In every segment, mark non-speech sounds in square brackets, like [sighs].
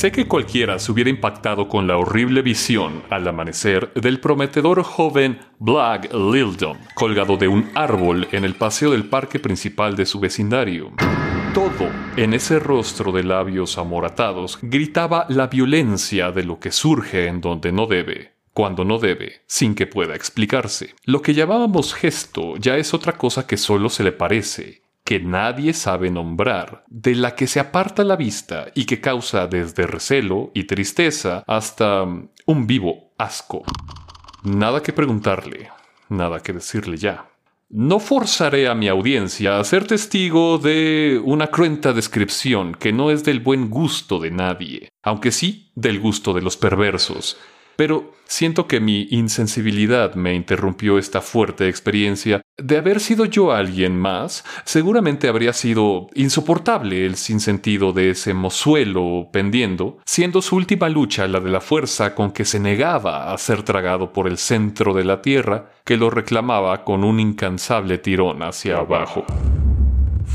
Sé que cualquiera se hubiera impactado con la horrible visión al amanecer del prometedor joven Black Lildon colgado de un árbol en el paseo del parque principal de su vecindario. Todo en ese rostro de labios amoratados gritaba la violencia de lo que surge en donde no debe, cuando no debe, sin que pueda explicarse. Lo que llamábamos gesto ya es otra cosa que solo se le parece, que nadie sabe nombrar, de la que se aparta la vista y que causa desde recelo y tristeza hasta mm, un vivo asco. Nada que preguntarle, nada que decirle ya. No forzaré a mi audiencia a ser testigo de una cruenta descripción que no es del buen gusto de nadie, aunque sí del gusto de los perversos, pero siento que mi insensibilidad me interrumpió esta fuerte experiencia. De haber sido yo alguien más, seguramente habría sido insoportable el sinsentido de ese mozuelo pendiendo, siendo su última lucha la de la fuerza con que se negaba a ser tragado por el centro de la tierra, que lo reclamaba con un incansable tirón hacia abajo.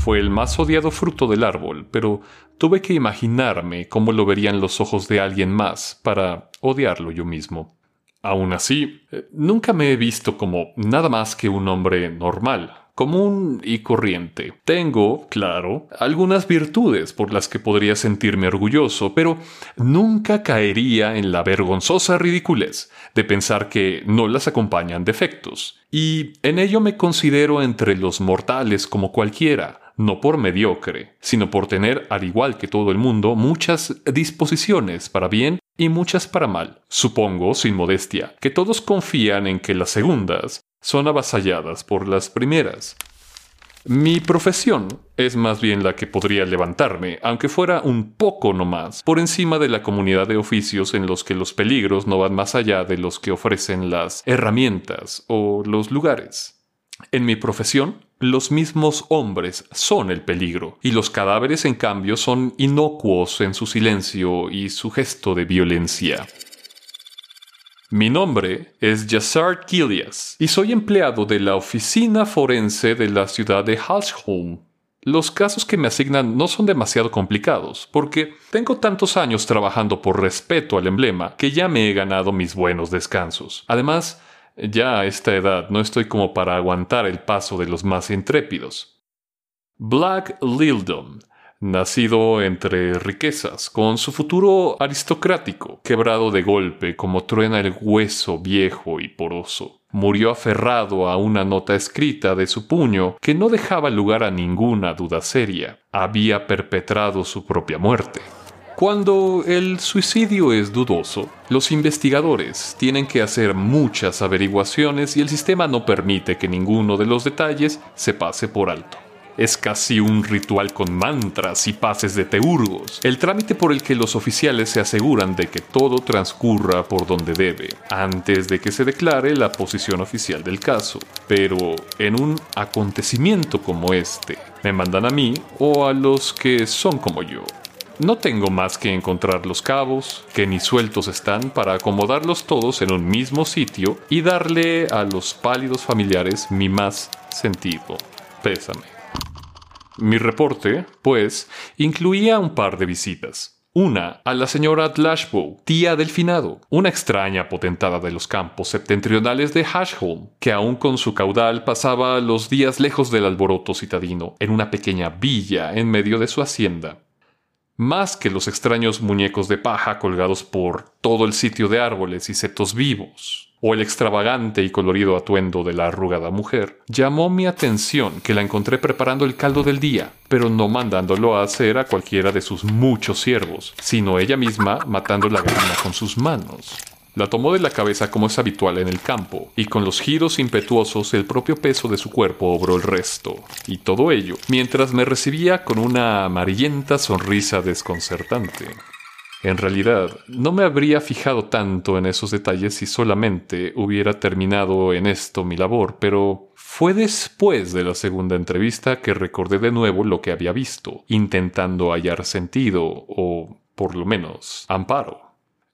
Fue el más odiado fruto del árbol, pero tuve que imaginarme cómo lo verían los ojos de alguien más para odiarlo yo mismo. Aún así, eh, nunca me he visto como nada más que un hombre normal, común y corriente. Tengo, claro, algunas virtudes por las que podría sentirme orgulloso, pero nunca caería en la vergonzosa ridiculez de pensar que no las acompañan defectos. Y en ello me considero entre los mortales como cualquiera, no por mediocre, sino por tener, al igual que todo el mundo, muchas disposiciones para bien y muchas para mal. Supongo, sin modestia, que todos confían en que las segundas son avasalladas por las primeras. Mi profesión es más bien la que podría levantarme, aunque fuera un poco nomás, por encima de la comunidad de oficios en los que los peligros no van más allá de los que ofrecen las herramientas o los lugares. En mi profesión, los mismos hombres son el peligro, y los cadáveres en cambio son inocuos en su silencio y su gesto de violencia. Mi nombre es Yassar Kilias y soy empleado de la oficina forense de la ciudad de Halsholm. Los casos que me asignan no son demasiado complicados, porque tengo tantos años trabajando por respeto al emblema que ya me he ganado mis buenos descansos. Además, ya a esta edad no estoy como para aguantar el paso de los más intrépidos. Black Lildon nacido entre riquezas, con su futuro aristocrático, quebrado de golpe como truena el hueso viejo y poroso. Murió aferrado a una nota escrita de su puño que no dejaba lugar a ninguna duda seria. Había perpetrado su propia muerte. Cuando el suicidio es dudoso, los investigadores tienen que hacer muchas averiguaciones y el sistema no permite que ninguno de los detalles se pase por alto. Es casi un ritual con mantras y pases de teurgos, el trámite por el que los oficiales se aseguran de que todo transcurra por donde debe, antes de que se declare la posición oficial del caso. Pero en un acontecimiento como este, me mandan a mí o a los que son como yo. No tengo más que encontrar los cabos, que ni sueltos están, para acomodarlos todos en un mismo sitio y darle a los pálidos familiares mi más sentido. Pésame. Mi reporte, pues, incluía un par de visitas. Una a la señora Dlashbow, tía del finado, una extraña potentada de los campos septentrionales de Hashholm, que aún con su caudal pasaba los días lejos del alboroto citadino, en una pequeña villa en medio de su hacienda. Más que los extraños muñecos de paja colgados por todo el sitio de árboles y setos vivos, o el extravagante y colorido atuendo de la arrugada mujer, llamó mi atención que la encontré preparando el caldo del día, pero no mandándolo a hacer a cualquiera de sus muchos siervos, sino ella misma matando la gallina con sus manos. La tomó de la cabeza como es habitual en el campo, y con los giros impetuosos el propio peso de su cuerpo obró el resto. Y todo ello, mientras me recibía con una amarillenta sonrisa desconcertante. En realidad, no me habría fijado tanto en esos detalles si solamente hubiera terminado en esto mi labor, pero fue después de la segunda entrevista que recordé de nuevo lo que había visto, intentando hallar sentido o, por lo menos, amparo.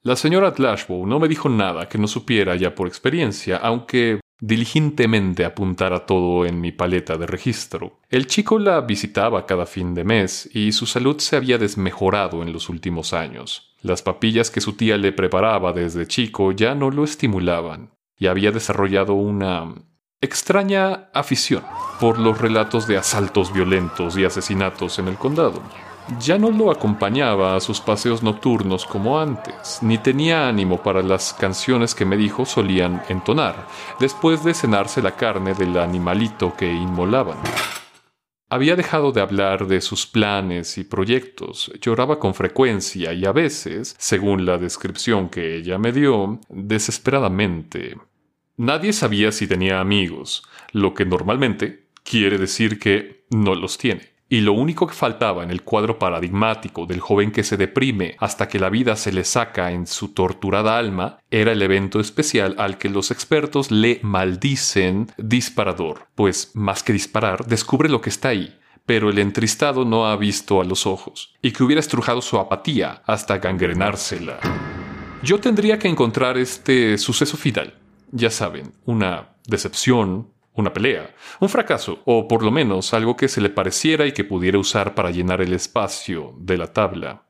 La señora Tlashbow no me dijo nada que no supiera ya por experiencia, aunque diligentemente apuntara todo en mi paleta de registro. El chico la visitaba cada fin de mes y su salud se había desmejorado en los últimos años. Las papillas que su tía le preparaba desde chico ya no lo estimulaban y había desarrollado una extraña afición por los relatos de asaltos violentos y asesinatos en el condado ya no lo acompañaba a sus paseos nocturnos como antes, ni tenía ánimo para las canciones que me dijo solían entonar, después de cenarse la carne del animalito que inmolaban. Había dejado de hablar de sus planes y proyectos, lloraba con frecuencia y a veces, según la descripción que ella me dio, desesperadamente. Nadie sabía si tenía amigos, lo que normalmente quiere decir que no los tiene y lo único que faltaba en el cuadro paradigmático del joven que se deprime hasta que la vida se le saca en su torturada alma era el evento especial al que los expertos le maldicen disparador, pues más que disparar, descubre lo que está ahí, pero el entristado no ha visto a los ojos, y que hubiera estrujado su apatía hasta gangrenársela. Yo tendría que encontrar este suceso final, ya saben, una decepción, una pelea, un fracaso, o por lo menos algo que se le pareciera y que pudiera usar para llenar el espacio de la tabla.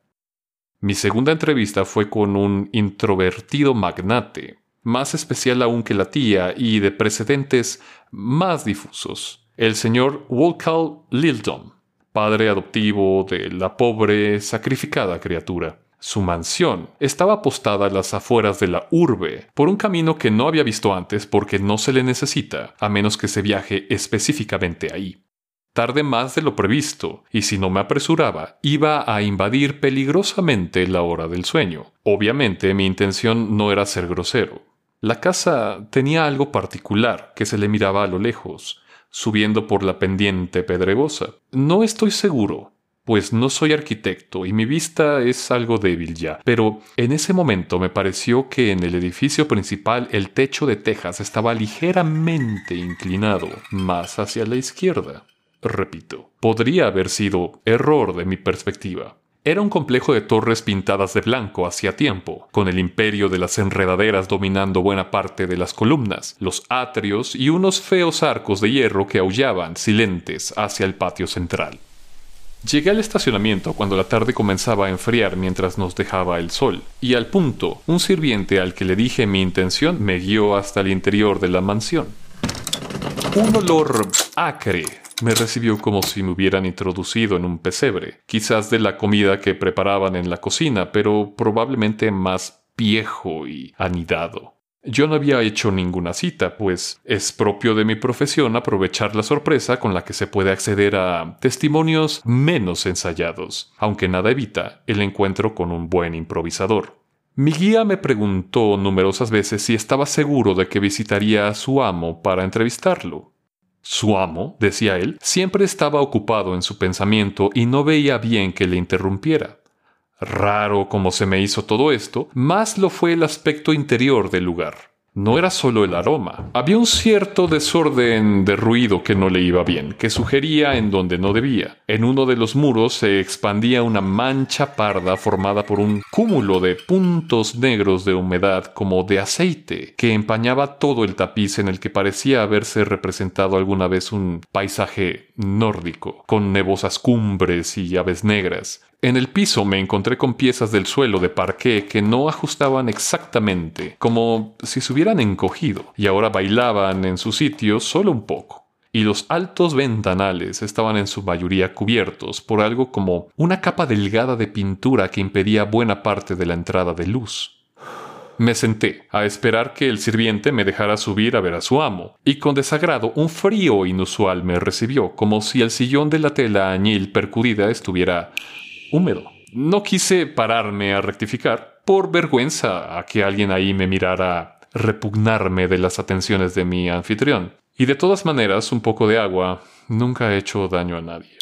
Mi segunda entrevista fue con un introvertido magnate, más especial aún que la tía y de precedentes más difusos, el señor Wolcott Lildon, padre adoptivo de la pobre, sacrificada criatura. Su mansión estaba apostada a las afueras de la urbe, por un camino que no había visto antes porque no se le necesita, a menos que se viaje específicamente ahí. Tardé más de lo previsto, y si no me apresuraba, iba a invadir peligrosamente la hora del sueño. Obviamente mi intención no era ser grosero. La casa tenía algo particular que se le miraba a lo lejos, subiendo por la pendiente pedregosa. No estoy seguro, pues no soy arquitecto y mi vista es algo débil ya, pero en ese momento me pareció que en el edificio principal el techo de tejas estaba ligeramente inclinado más hacia la izquierda. Repito, podría haber sido error de mi perspectiva. Era un complejo de torres pintadas de blanco hacía tiempo, con el imperio de las enredaderas dominando buena parte de las columnas, los atrios y unos feos arcos de hierro que aullaban silentes hacia el patio central. Llegué al estacionamiento cuando la tarde comenzaba a enfriar mientras nos dejaba el sol, y al punto, un sirviente al que le dije mi intención me guió hasta el interior de la mansión. Un olor acre me recibió como si me hubieran introducido en un pesebre, quizás de la comida que preparaban en la cocina, pero probablemente más viejo y anidado. Yo no había hecho ninguna cita, pues es propio de mi profesión aprovechar la sorpresa con la que se puede acceder a testimonios menos ensayados, aunque nada evita el encuentro con un buen improvisador. Mi guía me preguntó numerosas veces si estaba seguro de que visitaría a su amo para entrevistarlo. Su amo, decía él, siempre estaba ocupado en su pensamiento y no veía bien que le interrumpiera. Raro como se me hizo todo esto, más lo fue el aspecto interior del lugar. No era solo el aroma, había un cierto desorden de ruido que no le iba bien, que sugería en donde no debía. En uno de los muros se expandía una mancha parda formada por un cúmulo de puntos negros de humedad como de aceite, que empañaba todo el tapiz en el que parecía haberse representado alguna vez un paisaje nórdico, con nevosas cumbres y aves negras. En el piso me encontré con piezas del suelo de parqué que no ajustaban exactamente, como si se hubieran encogido, y ahora bailaban en su sitio solo un poco. Y los altos ventanales estaban en su mayoría cubiertos por algo como una capa delgada de pintura que impedía buena parte de la entrada de luz. Me senté a esperar que el sirviente me dejara subir a ver a su amo, y con desagrado un frío inusual me recibió, como si el sillón de la tela añil percudida estuviera húmedo. No quise pararme a rectificar por vergüenza a que alguien ahí me mirara repugnarme de las atenciones de mi anfitrión. Y de todas maneras, un poco de agua nunca ha hecho daño a nadie.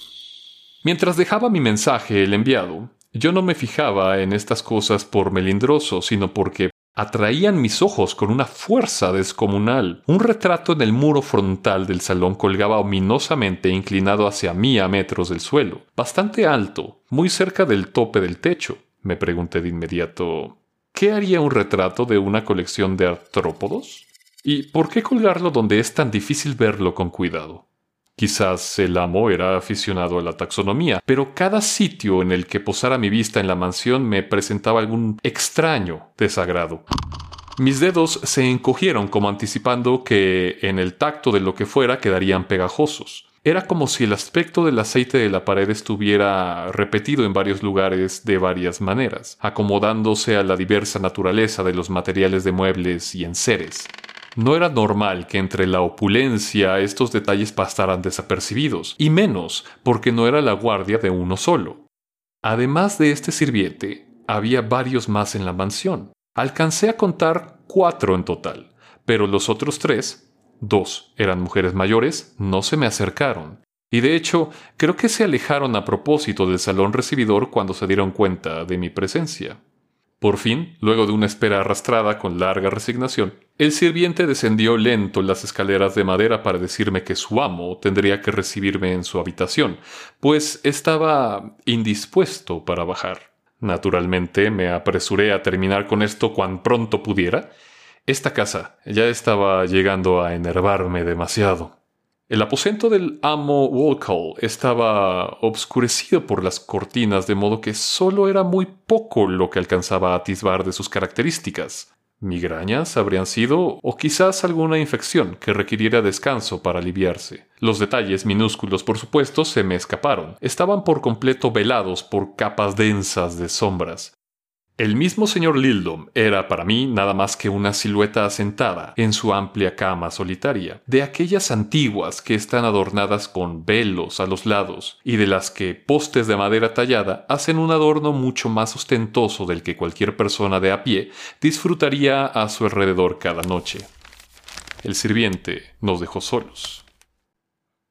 Mientras dejaba mi mensaje el enviado, yo no me fijaba en estas cosas por melindroso, sino porque atraían mis ojos con una fuerza descomunal. Un retrato en el muro frontal del salón colgaba ominosamente inclinado hacia mí a metros del suelo, bastante alto, muy cerca del tope del techo. Me pregunté de inmediato ¿Qué haría un retrato de una colección de artrópodos? ¿Y por qué colgarlo donde es tan difícil verlo con cuidado? Quizás el amo era aficionado a la taxonomía, pero cada sitio en el que posara mi vista en la mansión me presentaba algún extraño desagrado. Mis dedos se encogieron como anticipando que en el tacto de lo que fuera quedarían pegajosos. Era como si el aspecto del aceite de la pared estuviera repetido en varios lugares de varias maneras, acomodándose a la diversa naturaleza de los materiales de muebles y enseres. No era normal que entre la opulencia estos detalles pasaran desapercibidos, y menos porque no era la guardia de uno solo. Además de este sirviente, había varios más en la mansión. Alcancé a contar cuatro en total, pero los otros tres, dos eran mujeres mayores, no se me acercaron. Y de hecho, creo que se alejaron a propósito del salón recibidor cuando se dieron cuenta de mi presencia. Por fin, luego de una espera arrastrada con larga resignación, el sirviente descendió lento las escaleras de madera para decirme que su amo tendría que recibirme en su habitación, pues estaba indispuesto para bajar. Naturalmente me apresuré a terminar con esto cuan pronto pudiera. Esta casa ya estaba llegando a enervarme demasiado. El aposento del amo Walcall estaba obscurecido por las cortinas, de modo que solo era muy poco lo que alcanzaba a atisbar de sus características. Migrañas habrían sido, o quizás alguna infección que requiriera descanso para aliviarse. Los detalles minúsculos, por supuesto, se me escaparon. Estaban por completo velados por capas densas de sombras. El mismo señor Lildom era para mí nada más que una silueta asentada en su amplia cama solitaria, de aquellas antiguas que están adornadas con velos a los lados y de las que postes de madera tallada hacen un adorno mucho más ostentoso del que cualquier persona de a pie disfrutaría a su alrededor cada noche. El sirviente nos dejó solos.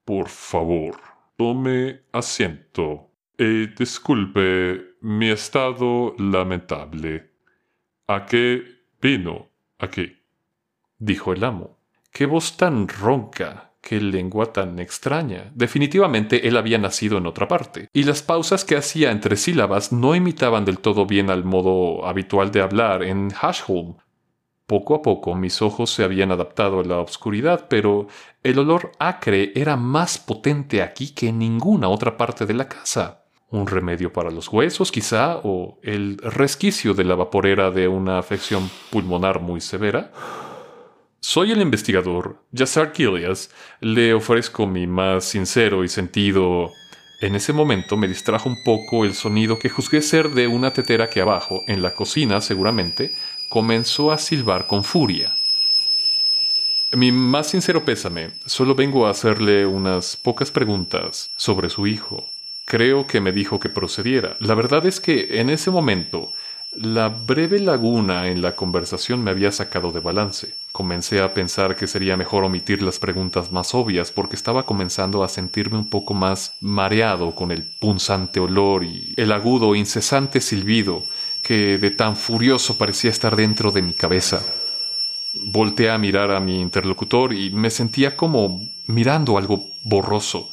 Por favor, tome asiento, eh, disculpe mi estado lamentable. ¿A qué vino aquí? dijo el amo. Qué voz tan ronca, qué lengua tan extraña. Definitivamente él había nacido en otra parte, y las pausas que hacía entre sílabas no imitaban del todo bien al modo habitual de hablar en Hashholm. Poco a poco mis ojos se habían adaptado a la oscuridad, pero el olor acre era más potente aquí que en ninguna otra parte de la casa un remedio para los huesos quizá, o el resquicio de la vaporera de una afección pulmonar muy severa. Soy el investigador, Yassar Kilias. Le ofrezco mi más sincero y sentido. En ese momento me distrajo un poco el sonido que juzgué ser de una tetera que abajo, en la cocina seguramente, comenzó a silbar con furia. Mi más sincero pésame, solo vengo a hacerle unas pocas preguntas sobre su hijo. Creo que me dijo que procediera. La verdad es que en ese momento la breve laguna en la conversación me había sacado de balance. Comencé a pensar que sería mejor omitir las preguntas más obvias porque estaba comenzando a sentirme un poco más mareado con el punzante olor y el agudo incesante silbido que de tan furioso parecía estar dentro de mi cabeza. Volteé a mirar a mi interlocutor y me sentía como mirando algo borroso.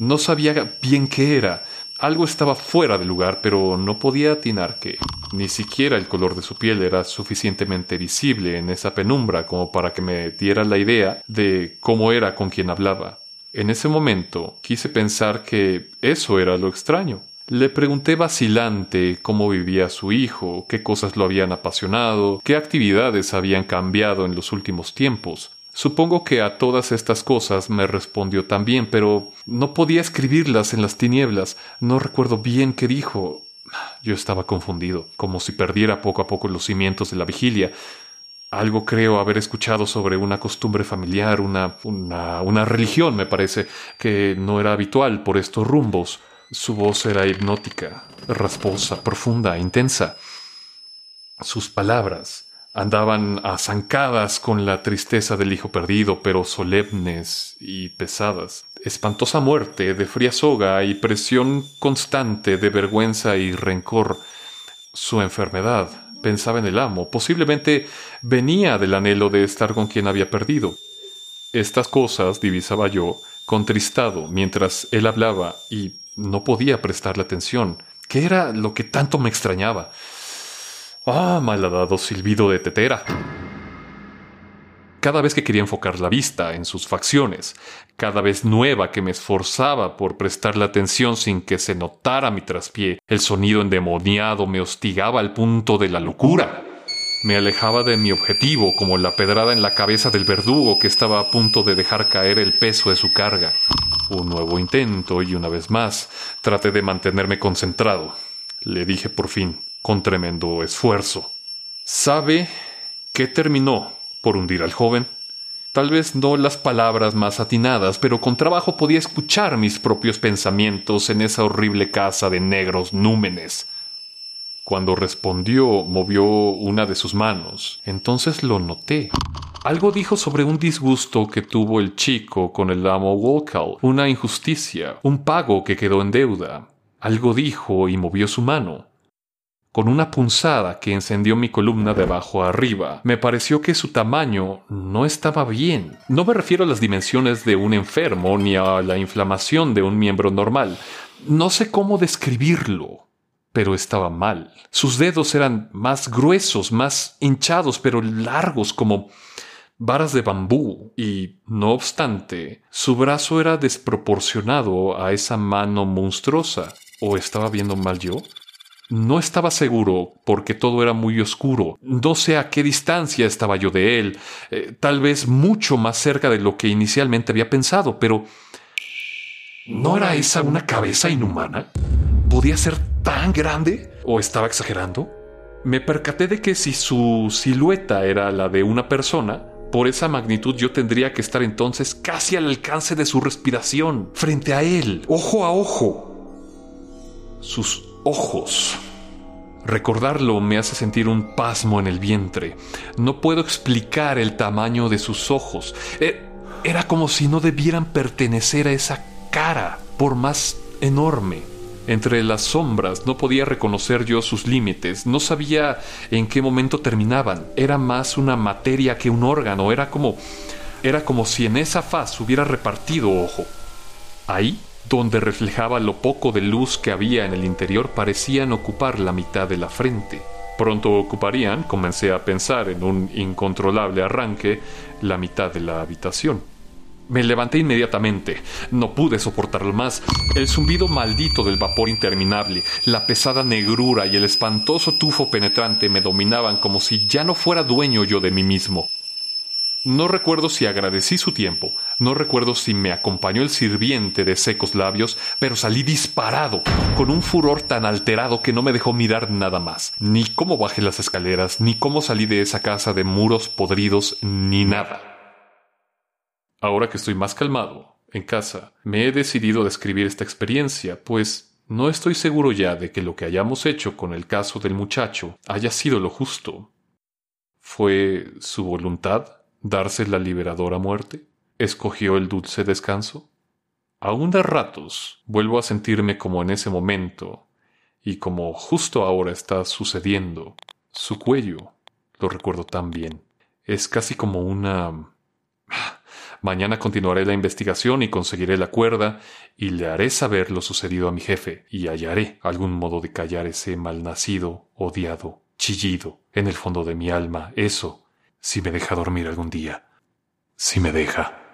No sabía bien qué era. Algo estaba fuera de lugar, pero no podía atinar qué. Ni siquiera el color de su piel era suficientemente visible en esa penumbra como para que me diera la idea de cómo era con quien hablaba. En ese momento quise pensar que eso era lo extraño. Le pregunté vacilante cómo vivía su hijo, qué cosas lo habían apasionado, qué actividades habían cambiado en los últimos tiempos. Supongo que a todas estas cosas me respondió también, pero no podía escribirlas en las tinieblas. No recuerdo bien qué dijo. Yo estaba confundido, como si perdiera poco a poco los cimientos de la vigilia. Algo creo haber escuchado sobre una costumbre familiar, una, una, religión, me parece, que no era habitual por estos rumbos. Su voz era hipnótica, rasposa, profunda, intensa. Sus palabras andaban azancadas con la tristeza del hijo perdido, pero solemnes y pesadas. Espantosa muerte de fría soga y presión constante de vergüenza y rencor. Su enfermedad, pensaba en el amo, posiblemente venía del anhelo de estar con quien había perdido. Estas cosas divisaba yo, contristado, mientras él hablaba, y no podía prestarle atención. ¿Qué era lo que tanto me extrañaba? Ah, malhadado silbido de tetera. cada vez que quería enfocar la vista en sus facciones, cada vez nueva que me esforzaba por prestarle atención sin que se notara mi traspié, el sonido endemoniado me hostigaba al punto de la locura. Me alejaba de mi objetivo como la pedrada en la cabeza del verdugo que estaba a punto de dejar caer el peso de su carga. Un nuevo intento y una vez más traté de mantenerme concentrado. Le dije por fin, con tremendo esfuerzo. ¿Sabe qué terminó por hundir al joven? Tal vez no las palabras más atinadas, pero con trabajo podía escuchar mis propios pensamientos en esa horrible casa de negros númenes. Cuando respondió, movió una de sus manos. Entonces lo noté. Algo dijo sobre un disgusto que tuvo el chico con el amo Wolcall, una injusticia, un pago que quedó en deuda. Algo dijo y movió su mano. Con una punzada que encendió mi columna de abajo a arriba, me pareció que su tamaño no estaba bien. No me refiero a las dimensiones de un enfermo ni a la inflamación de un miembro normal. No sé cómo describirlo pero estaba mal. Sus dedos eran más gruesos, más hinchados, pero largos como varas de bambú, y, no obstante, su brazo era desproporcionado a esa mano monstruosa. ¿O estaba viendo mal yo? No estaba seguro porque todo era muy oscuro. No sé a qué distancia estaba yo de él, eh, tal vez mucho más cerca de lo que inicialmente había pensado, pero ¿no era esa una cabeza inhumana? ¿Podía ser tan grande? ¿O estaba exagerando? Me percaté de que si su silueta era la de una persona, por esa magnitud yo tendría que estar entonces casi al alcance de su respiración, frente a él, ojo a ojo. Sus ojos. Recordarlo me hace sentir un pasmo en el vientre. No puedo explicar el tamaño de sus ojos. E, era como si no debieran pertenecer a esa cara, por más enorme. Entre las sombras no podía reconocer yo sus límites, no sabía en qué momento terminaban. Era más una materia que un órgano, era como era como si en esa faz hubiera repartido ojo. Ahí, donde reflejaba lo poco de luz que había en el interior, parecían ocupar la mitad de la frente. Pronto ocuparían, comencé a pensar en un incontrolable arranque, la mitad de la habitación. Me levanté inmediatamente. No pude soportarlo más. El zumbido maldito del vapor interminable, la pesada negrura y el espantoso tufo penetrante me dominaban como si ya no fuera dueño yo de mí mismo. No recuerdo si agradecí su tiempo, no recuerdo si me acompañó el sirviente de secos labios, pero salí disparado, con un furor tan alterado que no me dejó mirar nada más, ni cómo bajé las escaleras, ni cómo salí de esa casa de muros podridos, ni nada. Ahora que estoy más calmado, en casa, me he decidido a describir esta experiencia, pues no estoy seguro ya de que lo que hayamos hecho con el caso del muchacho haya sido lo justo. ¿Fue su voluntad darse la liberadora muerte? ¿Escogió el dulce descanso? Aún de ratos vuelvo a sentirme como en ese momento, y como justo ahora está sucediendo. Su cuello, lo recuerdo tan bien, es casi como una [sighs] Mañana continuaré la investigación y conseguiré la cuerda y le haré saber lo sucedido a mi jefe y hallaré algún modo de callar ese malnacido, odiado, chillido en el fondo de mi alma. Eso, si me deja dormir algún día. Si me deja.